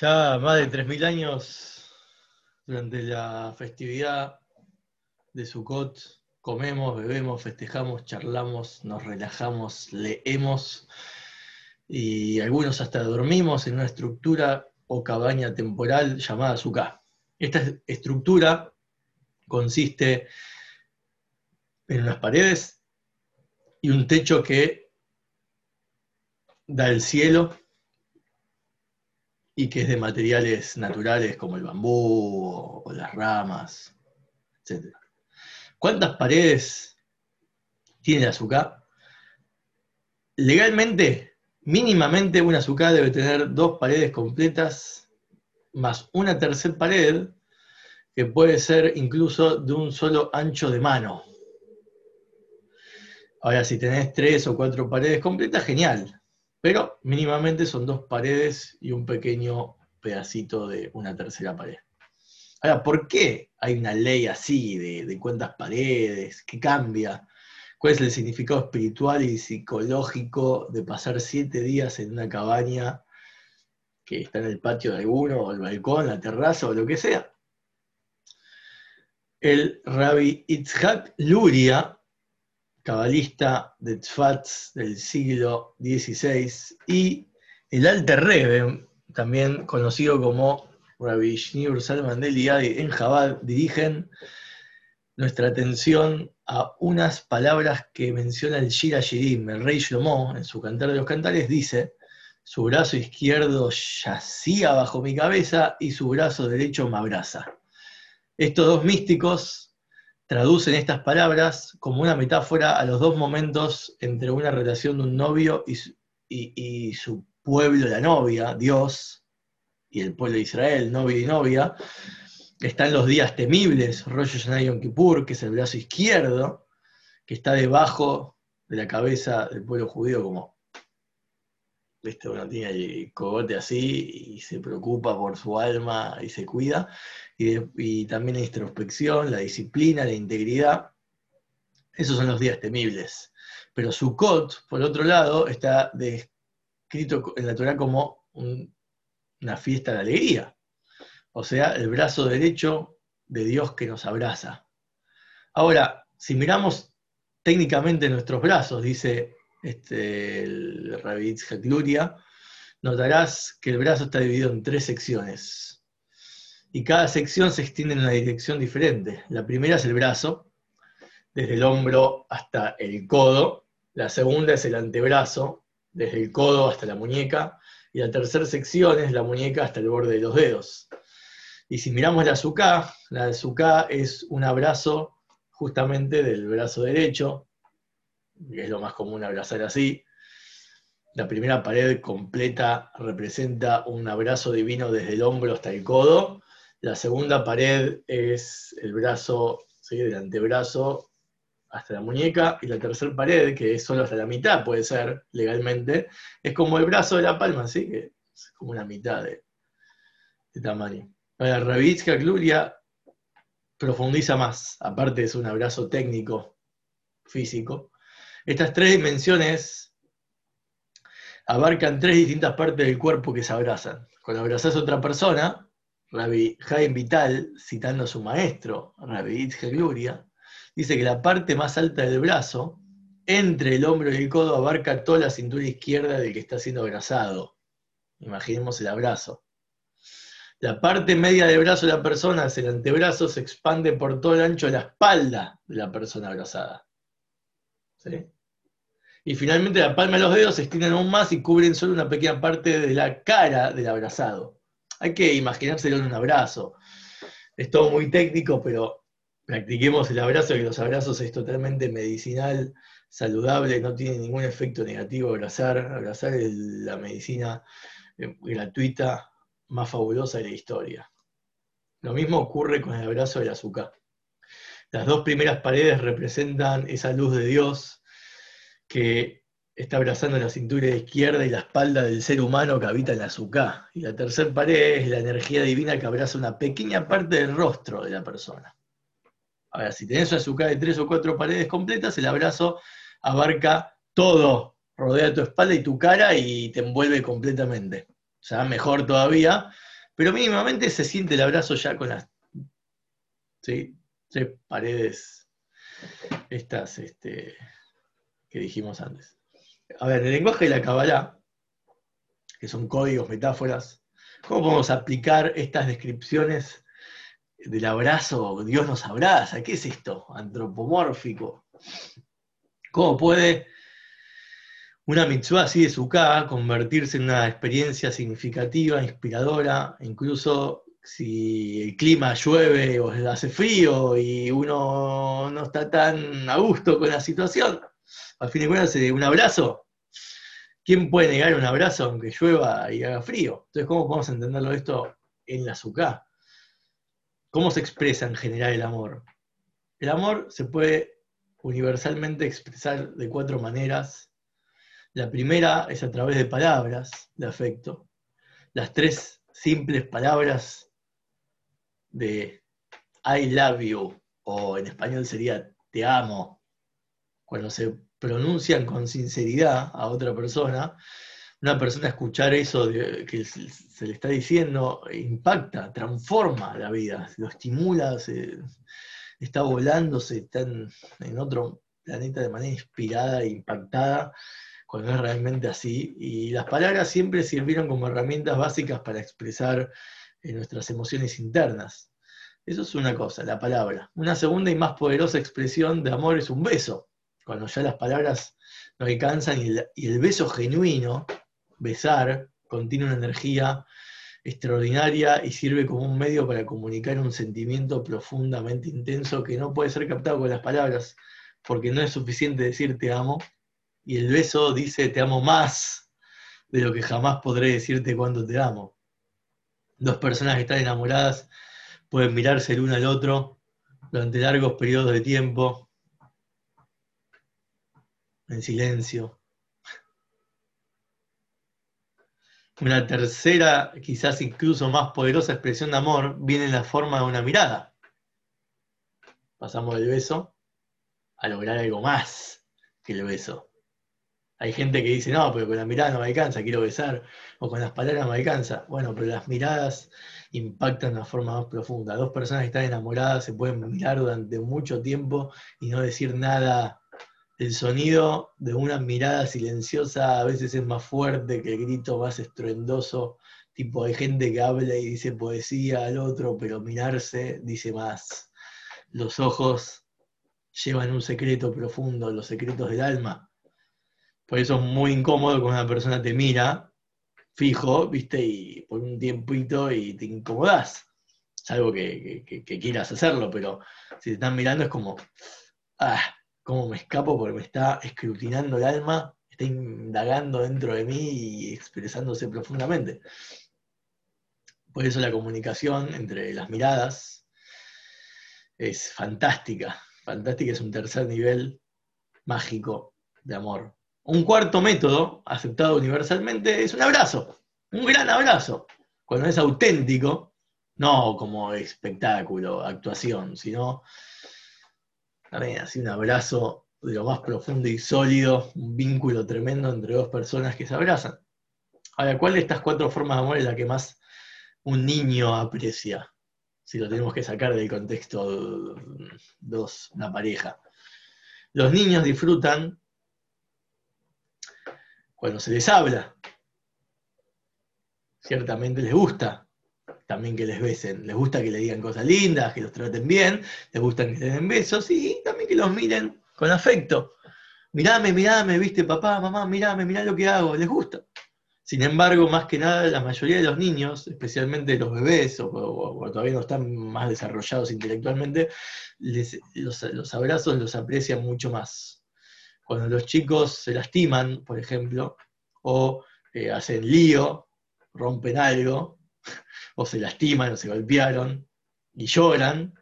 Ya más de 3.000 años, durante la festividad de Sukkot, comemos, bebemos, festejamos, charlamos, nos relajamos, leemos y algunos hasta dormimos en una estructura o cabaña temporal llamada Sukkah. Esta estructura consiste en unas paredes y un techo que da el cielo y que es de materiales naturales como el bambú o, las ramas, etc. ¿Cuántas paredes tiene el azúcar? Legalmente, mínimamente una azúcar debe tener dos paredes completas más una tercera pared que puede ser incluso de un solo ancho de mano. Ahora, si tenés tres o cuatro paredes completas, genial. Pero mínimamente son dos paredes y un pequeño pedacito de una tercera pared. Ahora, ¿por qué hay una ley así de, cuántas paredes? ¿Qué cambia? ¿Cuál es el significado espiritual y psicológico de pasar siete días en una cabaña que está en el patio de alguno, o el balcón, la terraza, o lo que sea? El rabbi Itzhak Luria cabalista de Tzfat del siglo XVI, y el Alter Rebbe, también conocido como Rabbi Shneur Salman del en Jabal, dirigen nuestra atención a unas palabras que menciona el Shira Shirim, el rey Shlomo, en su Cantar de los Cantares, dice, su brazo izquierdo yacía bajo mi cabeza y su brazo derecho me abraza. Estos dos místicos traducen estas palabras como una metáfora a los dos momentos entre una relación de un novio y su, pueblo, la novia, Dios, y el pueblo de Israel, novio y novia. Están los días temibles, Rosh Hashanah Yom Kippur, que es el brazo izquierdo, que está debajo de la cabeza del pueblo judío como ¿viste? uno tiene el cogote así y se preocupa por su alma y se cuida y, también la introspección, la disciplina, la integridad. Esos son los días temibles. Pero Sukkot, por otro lado, está descrito en la Torah como una fiesta de alegría. O sea, el brazo derecho de Dios que nos abraza. Ahora, si miramos técnicamente nuestros brazos, dice este, el Luria, notarás que el brazo está dividido en tres secciones y cada sección se extiende en una dirección diferente. La primera es el brazo, desde el hombro hasta el codo. La segunda es el antebrazo, desde el codo hasta la muñeca. Y la tercera sección es la muñeca hasta el borde de los dedos. Y si miramos la azúcar, la azúcar es un abrazo justamente del brazo derecho, es lo más común abrazar así. La primera pared completa representa un abrazo divino desde el hombro hasta el codo, la segunda pared es el brazo, ¿sí? del antebrazo hasta la muñeca, y la tercera pared, que es solo hasta la mitad, puede ser legalmente, es como el brazo de la palma, ¿sí? que es como una mitad de, tamaño. La Ravitska Gluria profundiza más, aparte es un abrazo técnico, físico. Estas tres dimensiones abarcan tres distintas partes del cuerpo que se abrazan. Cuando abrazas a otra persona, Rabbi Jaime Vital, citando a su maestro, Rabbi Itzhak Gloria, dice que la parte más alta del brazo, entre el hombro y el codo, abarca toda la cintura izquierda del que está siendo abrazado. Imaginemos el abrazo. La parte media del brazo de la persona, el antebrazo, se expande por todo el ancho de la espalda de la persona abrazada. Y finalmente la palma de los dedos se extienden aún más y cubren solo una pequeña parte de la cara del abrazado. Hay que imaginárselo en un abrazo. Es todo muy técnico, pero practiquemos el abrazo, que los abrazos es totalmente medicinal, saludable, no tiene ningún efecto negativo abrazar. Abrazar es la medicina eh, gratuita más fabulosa de la historia. Lo mismo ocurre con el abrazo del azúcar. Las dos primeras paredes representan esa luz de Dios que está abrazando la cintura izquierda y la espalda del ser humano que habita en la azúcar. Y la tercera pared es la energía divina que abraza una pequeña parte del rostro de la persona. Ahora, si tenés una azúcar de tres o cuatro paredes completas, el abrazo abarca todo, rodea tu espalda y tu cara y te envuelve completamente. sea, mejor todavía, pero mínimamente se siente el abrazo ya con las tres paredes estas este, que dijimos antes. A ver, el lenguaje de la Kabbalah, que son códigos, metáforas, ¿cómo podemos aplicar estas descripciones del abrazo? Dios nos abraza, ¿qué es esto? Antropomórfico. ¿Cómo puede una mitzvah así de Sukkah convertirse en una experiencia significativa, inspiradora, incluso si el clima llueve o hace frío y uno no está tan a gusto con la situación? Al fin de cuentas, un abrazo. ¿Quién puede negar un abrazo aunque llueva y haga frío? Entonces, ¿cómo podemos entenderlo esto en la Sukkah? ¿Cómo se expresa en general el amor? El amor se puede universalmente expresar de cuatro maneras la primera es a través de palabras de afecto. Las tres simples palabras de I love you, o en español sería te amo, cuando se pronuncian con sinceridad a otra persona, una persona escuchar eso que se le está diciendo impacta, transforma la vida, lo estimula, está volándose, está en otro planeta de manera inspirada e impactada cuando es realmente así. Y las palabras siempre sirvieron como herramientas básicas para expresar eh, nuestras emociones internas. Eso es una cosa, la palabra. Una segunda y más poderosa expresión de amor es un beso, cuando ya las palabras no alcanzan y el, beso genuino, besar, contiene una energía extraordinaria y sirve como un medio para comunicar un sentimiento profundamente intenso que no puede ser captado con las palabras, porque no es suficiente decir te amo, y el beso dice te amo más de lo que jamás podré decirte cuando te amo. Dos personas que están enamoradas pueden mirarse el uno al otro durante largos periodos de tiempo, en silencio. Una tercera, quizás incluso más poderosa expresión de amor viene en la forma de una mirada. Pasamos del beso a lograr algo más que el beso. Hay gente que dice, no, pero con la mirada no me alcanza, quiero besar, o con las palabras me alcanza. Bueno, pero las miradas impactan de una forma más profunda. Dos personas que están enamoradas se pueden mirar durante mucho tiempo y no decir nada. El sonido de una mirada silenciosa a veces es más fuerte que el grito más estruendoso. Tipo, hay gente que habla y dice poesía al otro, pero mirarse dice más. Los ojos llevan un secreto profundo, los secretos del alma por eso es muy incómodo cuando una persona te mira fijo, viste, y por un tiempito y te incomodás. Es algo que, quieras hacerlo, pero si te están mirando es como, ah, cómo me escapo porque me está escrutinando el alma, está indagando dentro de mí y expresándose profundamente. Por eso la comunicación entre las miradas es fantástica. Fantástica es un tercer nivel mágico de amor. Un cuarto método, aceptado universalmente, es un abrazo, un gran abrazo, cuando es auténtico, no como espectáculo, actuación, sino también así un abrazo de lo más profundo y sólido, un vínculo tremendo entre dos personas que se abrazan. Ahora, ¿cuál de estas cuatro formas de amor es la que más un niño aprecia? Si lo tenemos que sacar del contexto de una pareja. Los niños disfrutan cuando se les habla. Ciertamente les gusta también que les besen, les gusta que le digan cosas lindas, que los traten bien, les gusta que les den besos y también que los miren con afecto. Mirame, mirame, viste, papá, mamá, mirame, mirá lo que hago, les gusta. Sin embargo, más que nada, la mayoría de los niños, especialmente los bebés o, todavía no están más desarrollados intelectualmente, los, los abrazos los aprecian mucho más cuando los chicos se lastiman, por ejemplo, o eh, hacen lío, rompen algo, o se lastiman o se golpearon y lloran,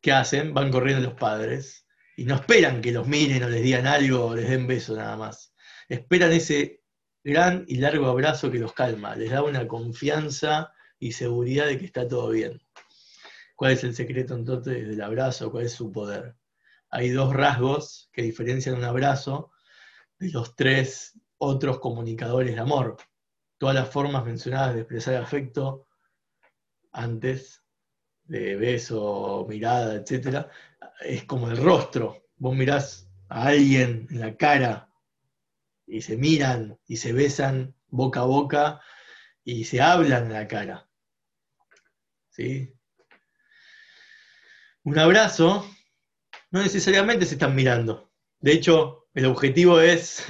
¿qué hacen? Van corriendo los padres y no esperan que los miren o les digan algo o les den beso nada más. Esperan ese gran y largo abrazo que los calma, les da una confianza y seguridad de que está todo bien. ¿Cuál es el secreto entonces del abrazo? ¿Cuál es su poder? hay dos rasgos que diferencian un abrazo de los tres otros comunicadores de amor. todas las formas mencionadas de expresar afecto antes, de beso, mirada, etc., es como el rostro. Vos mirás a alguien en la cara y se miran y se besan boca a boca y se hablan en la cara. ¿Sí? Un abrazo no necesariamente se están mirando. De hecho, el objetivo es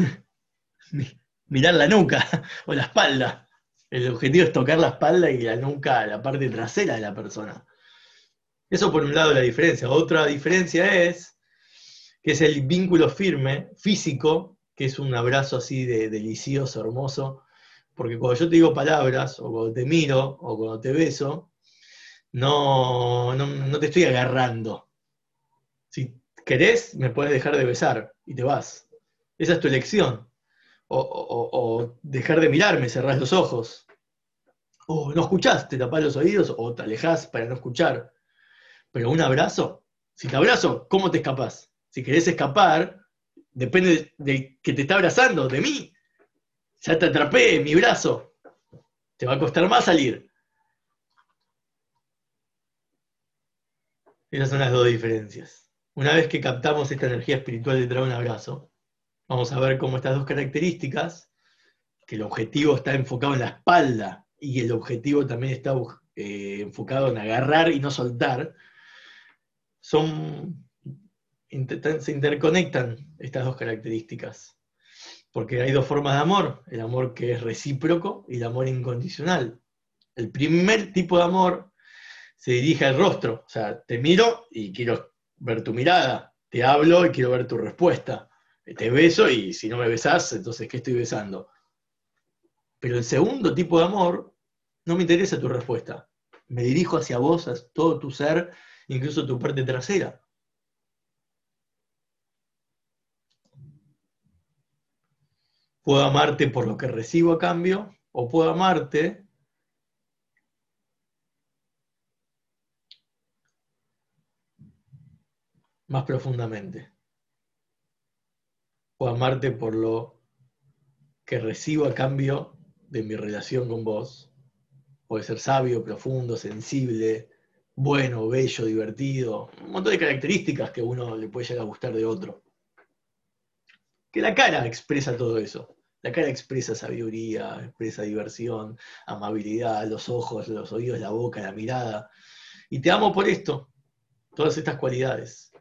mirar la nuca o la espalda. El objetivo es tocar la espalda y la nuca, la parte trasera de la persona. Eso por un lado la diferencia. Otra diferencia es que es el vínculo firme, físico, que es un abrazo así de delicioso, hermoso, porque cuando yo te digo palabras, o cuando te miro, o cuando te beso, no, no, te estoy agarrando. Si querés, me puedes dejar de besar y te vas. Esa es tu elección. O, dejar de mirarme, cerrás los ojos. O no escuchás, te tapás los oídos o te alejás para no escuchar. Pero un abrazo, si te abrazo, ¿cómo te escapás? Si querés escapar, depende de que te está abrazando, de mí. Ya te atrapé mi brazo. Te va a costar más salir. Esas son las dos diferencias. Una vez que captamos esta energía espiritual detrás de un abrazo, vamos a ver cómo estas dos características, que el objetivo está enfocado en la espalda y el objetivo también está eh, enfocado en agarrar y no soltar, son, se interconectan estas dos características. Porque hay dos formas de amor, el amor que es recíproco y el amor incondicional. El primer tipo de amor se dirige al rostro, o sea, te miro y quiero ver tu mirada, te hablo y quiero ver tu respuesta, te beso y si no me besás, entonces ¿qué estoy besando? Pero el segundo tipo de amor, no me interesa tu respuesta, me dirijo hacia vos, a todo tu ser, incluso tu parte trasera. Puedo amarte por lo que recibo a cambio o puedo amarte más profundamente. Puedo amarte por lo que recibo a cambio de mi relación con vos. Puede ser sabio, profundo, sensible, bueno, bello, divertido, un montón de características que uno le puede llegar a gustar de otro. Que la cara expresa todo eso. La cara expresa sabiduría, expresa diversión, amabilidad, los ojos, los oídos, la boca, la mirada. Y te amo por esto, todas estas cualidades.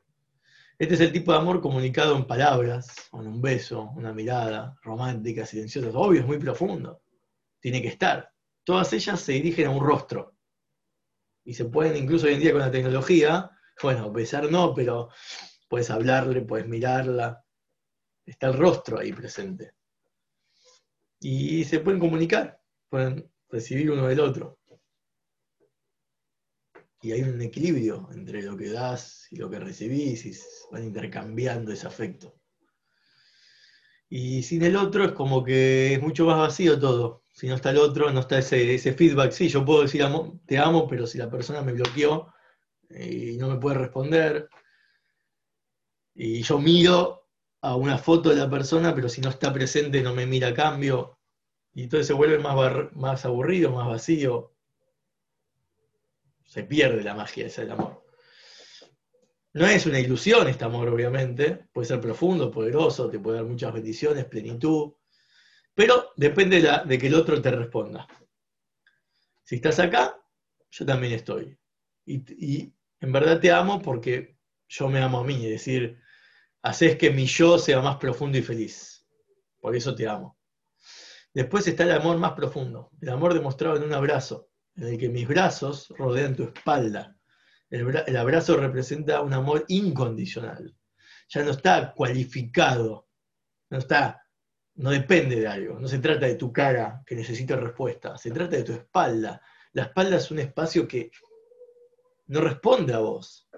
Este es el tipo de amor comunicado en palabras, con un beso, una mirada romántica, silenciosa. Obvio, es muy profundo. Tiene que estar. Todas ellas se dirigen a un rostro y se pueden, incluso hoy en día con la tecnología, bueno, besar no, pero puedes hablarle, puedes mirarla, está el rostro ahí presente. Y se pueden comunicar, pueden recibir uno del otro. Y hay un equilibrio entre lo que das y lo que recibís, y van intercambiando ese afecto. Y sin el otro es como que es mucho más vacío todo si no está el otro, no está ese, feedback. Sí, yo puedo decir te amo, pero si la persona me bloqueó eh, y no me puede responder, y yo miro a una foto de la persona, pero si no está presente no me mira a cambio, y entonces se vuelve más, más aburrido, más vacío. Se pierde la magia del amor. No es una ilusión este amor, obviamente. Puede ser profundo, poderoso, te puede dar muchas bendiciones, plenitud, pero depende de, que el otro te responda. Si estás acá, yo también estoy. Y, en verdad te amo porque yo me amo a mí. Es decir, haces que mi yo sea más profundo y feliz. Por eso te amo. Después está el amor más profundo, el amor demostrado en un abrazo, en el que mis brazos rodean tu espalda. el, abrazo representa un amor incondicional. Ya no está cualificado, no está no depende de algo, no se trata de tu cara que necesita respuesta, se trata de tu espalda. La espalda es un espacio que no responde a vos,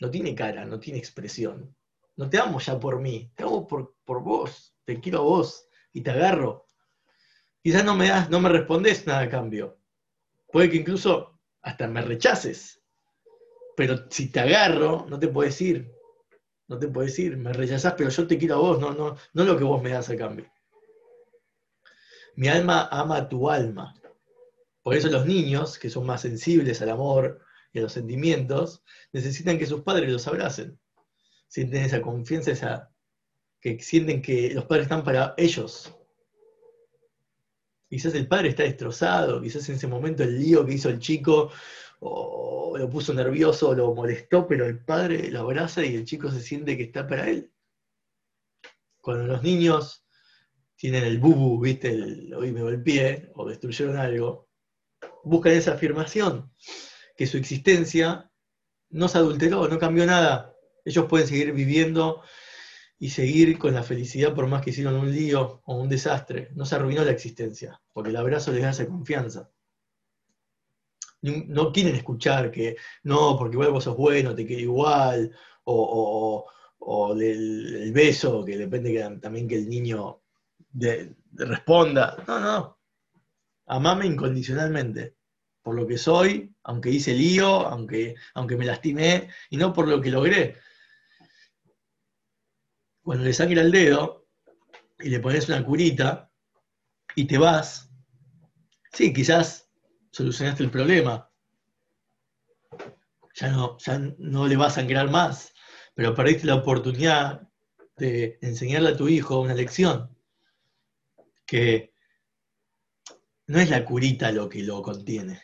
no tiene cara, no tiene expresión. No te amo ya por mí, te amo por, por vos, te quiero a vos y te agarro. Quizás no me das, no me respondes nada a cambio. Puede que incluso hasta me rechaces. Pero si te agarro, no te puedes ir no te puedo decir, me rechazás, pero yo te quiero a vos, no, no, no lo que vos me das a cambio. mi alma ama tu alma. Por eso los niños, que son más sensibles al amor y a los sentimientos, necesitan que sus padres los abracen. Sienten esa confianza, esa, que sienten que los padres están para ellos. Quizás el padre está destrozado, quizás en ese momento el lío que hizo el chico o lo puso nervioso, lo molestó, pero el padre lo abraza y el chico se siente que está para él. Cuando los niños tienen el bubu, viste, el, hoy me golpeé o destruyeron algo, buscan esa afirmación, que su existencia no se adulteró, no cambió nada. Ellos pueden seguir viviendo y seguir con la felicidad por más que hicieron un lío o un desastre. No se arruinó la existencia, porque el abrazo les esa confianza. No quieren escuchar que no, porque igual vos sos bueno, te queda igual, o, el, beso, que depende también que el niño responda. No, no. Amame incondicionalmente, por lo que soy, aunque hice lío, aunque, aunque me lastimé, y no por lo que logré cuando le sangra el dedo y le pones una curita y te vas, sí, quizás solucionaste el problema. Ya no, ya no le va a sangrar más, pero perdiste la oportunidad de enseñarle a tu hijo una lección. Que no es la curita lo que lo contiene,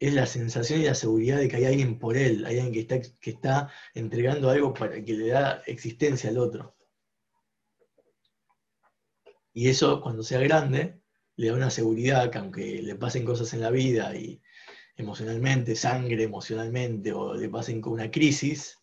es la sensación y la seguridad de que hay alguien por él, hay alguien que está, que está entregando algo para que le da existencia al otro. Y eso, cuando sea grande, le da una seguridad que aunque le pasen cosas en la vida y emocionalmente, sangre emocionalmente, o le pasen con una crisis,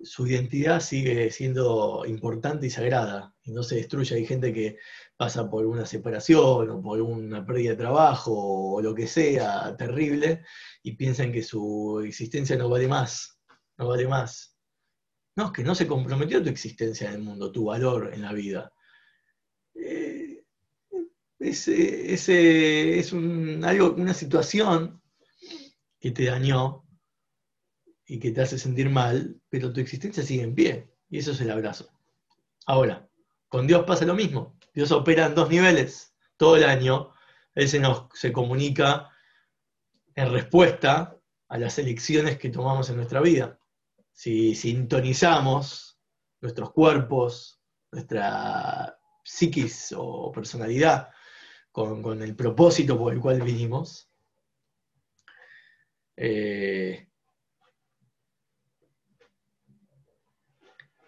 su identidad sigue siendo importante y sagrada y no se destruye. Hay gente que pasa por una separación o por una pérdida de trabajo o lo que sea terrible y piensan que su existencia no vale más, no vale más. No, es que no se comprometió tu existencia en el mundo, tu valor en la vida. Es una situación que te dañó y que te hace sentir mal, pero tu existencia sigue en pie. Y eso es el abrazo. Ahora, con Dios pasa lo mismo. Dios opera en dos niveles todo el año. Él se nos se comunica en respuesta a las elecciones que tomamos en nuestra vida. Si sintonizamos nuestros cuerpos, nuestra psiquis o personalidad con, el propósito por el cual vinimos, eh,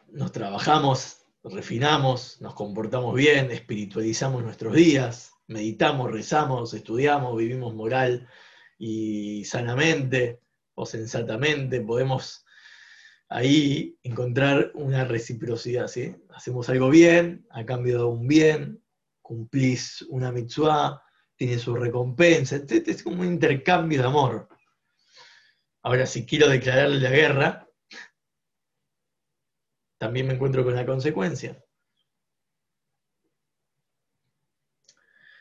nos trabajamos, refinamos, nos comportamos bien, espiritualizamos nuestros días, meditamos, rezamos, estudiamos, vivimos moral y sanamente o sensatamente, podemos ahí encontrar una reciprocidad, ¿sí? Hacemos algo bien, a cambio de un bien, cumplís una mitzvah, tiene su recompensa, etc. Es como un intercambio de amor. Ahora, si quiero declararle la guerra, también me encuentro con la consecuencia.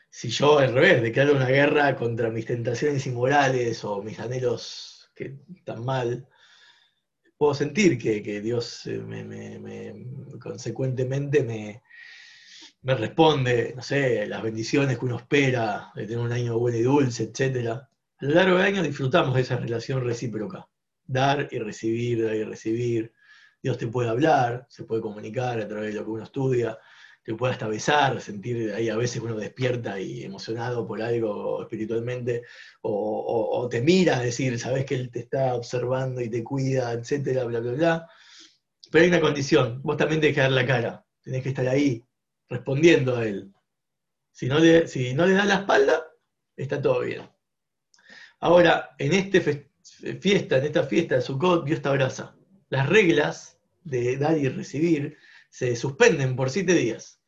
Si yo al revés declaro una guerra contra mis tentaciones inmorales o mis anhelos que están mal, puedo sentir que, Dios eh, me, consecuentemente me, me responde, no sé, las bendiciones que uno espera, de tener un año bueno y dulce, etc. A lo largo del año disfrutamos de esa relación recíproca, dar y recibir, dar y recibir. Dios te puede hablar, se puede comunicar a través de lo que uno estudia, te puede hasta besar, sentir ahí a veces uno despierta y emocionado por algo espiritualmente, o, te mira, decir, sabes que Él te está observando y te cuida, etcétera, bla, bla, bla. Pero hay una condición, vos también tenés que dar la cara, tenés que estar ahí, respondiendo a Él. Si no le, si no le das la espalda, está todo bien. Ahora, en este fiesta, en esta fiesta de Sukkot, Dios te abraza. Las reglas de dar y recibir se suspenden por siete días.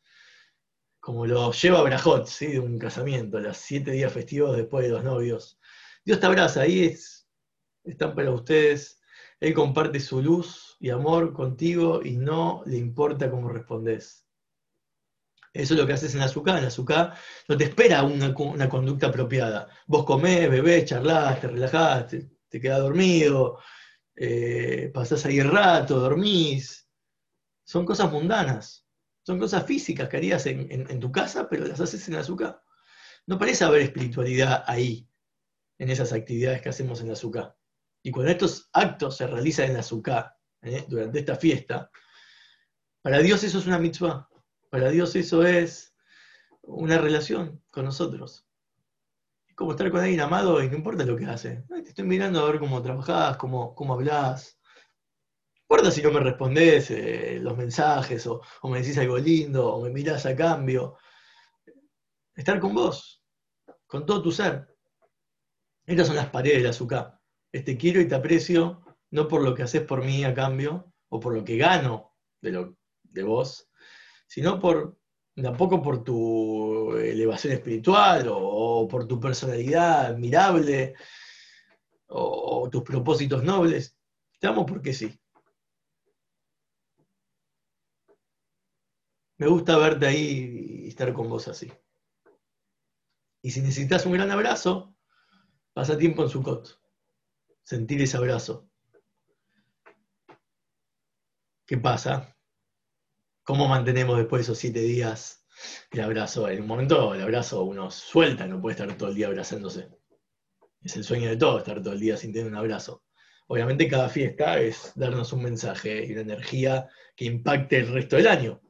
Como lo lleva Brajot, ¿sí? de un casamiento, los siete días festivos después de los novios. Dios te abraza, ahí es, están para ustedes. Él comparte su luz y amor contigo y no le importa cómo respondes. Eso es lo que haces en azúcar. En azúcar no te espera una, conducta apropiada. Vos comés, bebés, charlás, te relajás, te, quedás dormido, eh, pasás ahí rato, dormís, son cosas mundanas, son cosas físicas que harías en, tu casa, pero las haces en azúcar. no parece haber espiritualidad ahí, en esas actividades que hacemos en azúcar. Y cuando estos actos se realizan en azúcar, ¿eh? durante esta fiesta, para Dios eso es una mitzvah. Para Dios eso es una relación con nosotros. Es como estar con alguien amado y no importa lo que hace. te estoy mirando a ver cómo trabajás, cómo, cómo. No importa si no me respondés eh, los mensajes o, o, me decís algo lindo o me mirás a cambio. Estar con vos, con todo tu ser. Estas son las paredes del azúcar. Este quiero y te aprecio, no por lo que haces por mí a cambio, o por lo que gano de, lo, de vos, sino por tampoco por tu elevación espiritual o, por tu personalidad admirable o, tus propósitos nobles. Te amo porque sí. Me gusta verte ahí y estar con vos así. Y si necesitas un gran abrazo, pasa tiempo en su cot. Sentir ese abrazo. ¿Qué pasa? ¿Cómo mantenemos después de esos siete días el abrazo? En un momento el abrazo uno suelta, no puede estar todo el día abrazándose. Es el sueño de todo, estar todo el día sin tener un abrazo. Obviamente cada fiesta es darnos un mensaje y una energía que impacte el resto del año.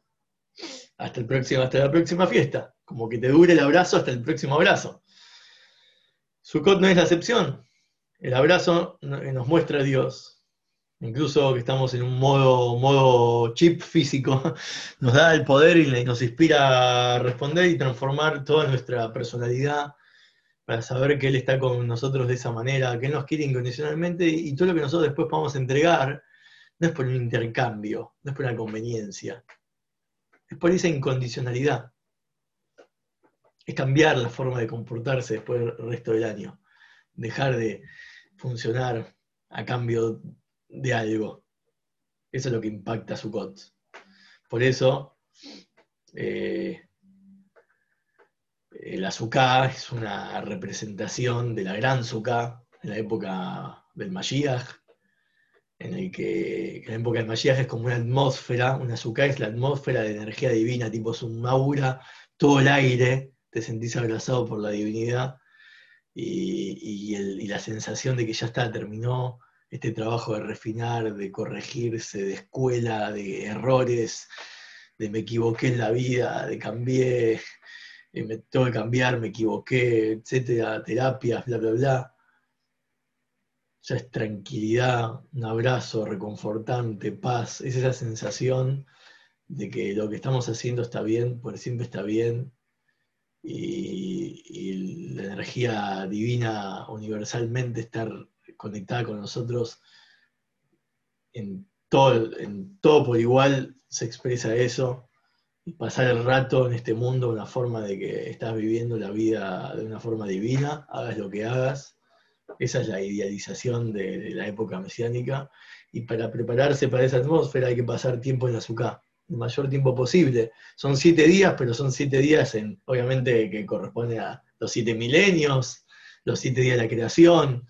Hasta, el próximo, hasta la próxima fiesta. Como que te dure el abrazo hasta el próximo abrazo. Sukkot no es la excepción. El abrazo nos muestra a Dios, incluso que estamos en un modo, modo chip físico, nos da el poder y nos inspira a responder y transformar toda nuestra personalidad para saber que Él está con nosotros de esa manera, que Él nos quiere incondicionalmente y todo lo que nosotros después podamos entregar no es por un intercambio, no es por una conveniencia, es por esa incondicionalidad. Es cambiar la forma de comportarse después del resto del año, dejar de funcionar a cambio de algo. Eso es lo que impacta a Sukkot. Por eso, eh, el azúcar es una representación de la gran Sukkah en la época del Mashiach, en el que en la época del Mashiach es como una atmósfera, una azúcar es la atmósfera de energía divina, tipo es un maura, todo el aire, te sentís abrazado por la divinidad y, y la sensación de que ya está, terminó este trabajo de refinar, de corregirse, de escuela, de errores, de me equivoqué en la vida, de cambié, eh, me tengo que cambiar, me equivoqué, etcétera, terapias, bla, bla, bla. Ya es tranquilidad, un abrazo reconfortante, paz, es esa sensación de que lo que estamos haciendo está bien, por siempre está bien, y, y la energía divina universalmente está conectada con nosotros en todo, en todo por igual se expresa eso, y pasar el rato en este mundo una forma de que estás viviendo la vida de una forma divina, hagas lo que hagas, esa es la idealización de, la época mesiánica, y para prepararse para esa atmósfera hay que pasar tiempo en la el mayor tiempo posible. Son siete días, pero son siete días en, obviamente que corresponde a los siete milenios, los siete días de la creación,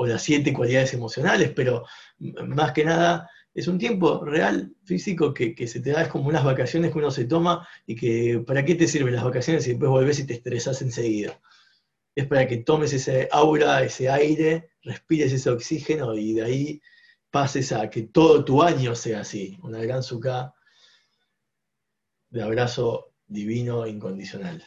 o las siete cualidades emocionales, pero más que nada es un tiempo real, físico, que, se te da, es como unas vacaciones que uno se toma y que, ¿para qué te sirven las vacaciones si después volvés y te estresás enseguida? Es para que tomes ese aura, ese aire, respires ese oxígeno y de ahí pases a que todo tu año sea así, una gran suca de abrazo divino incondicional.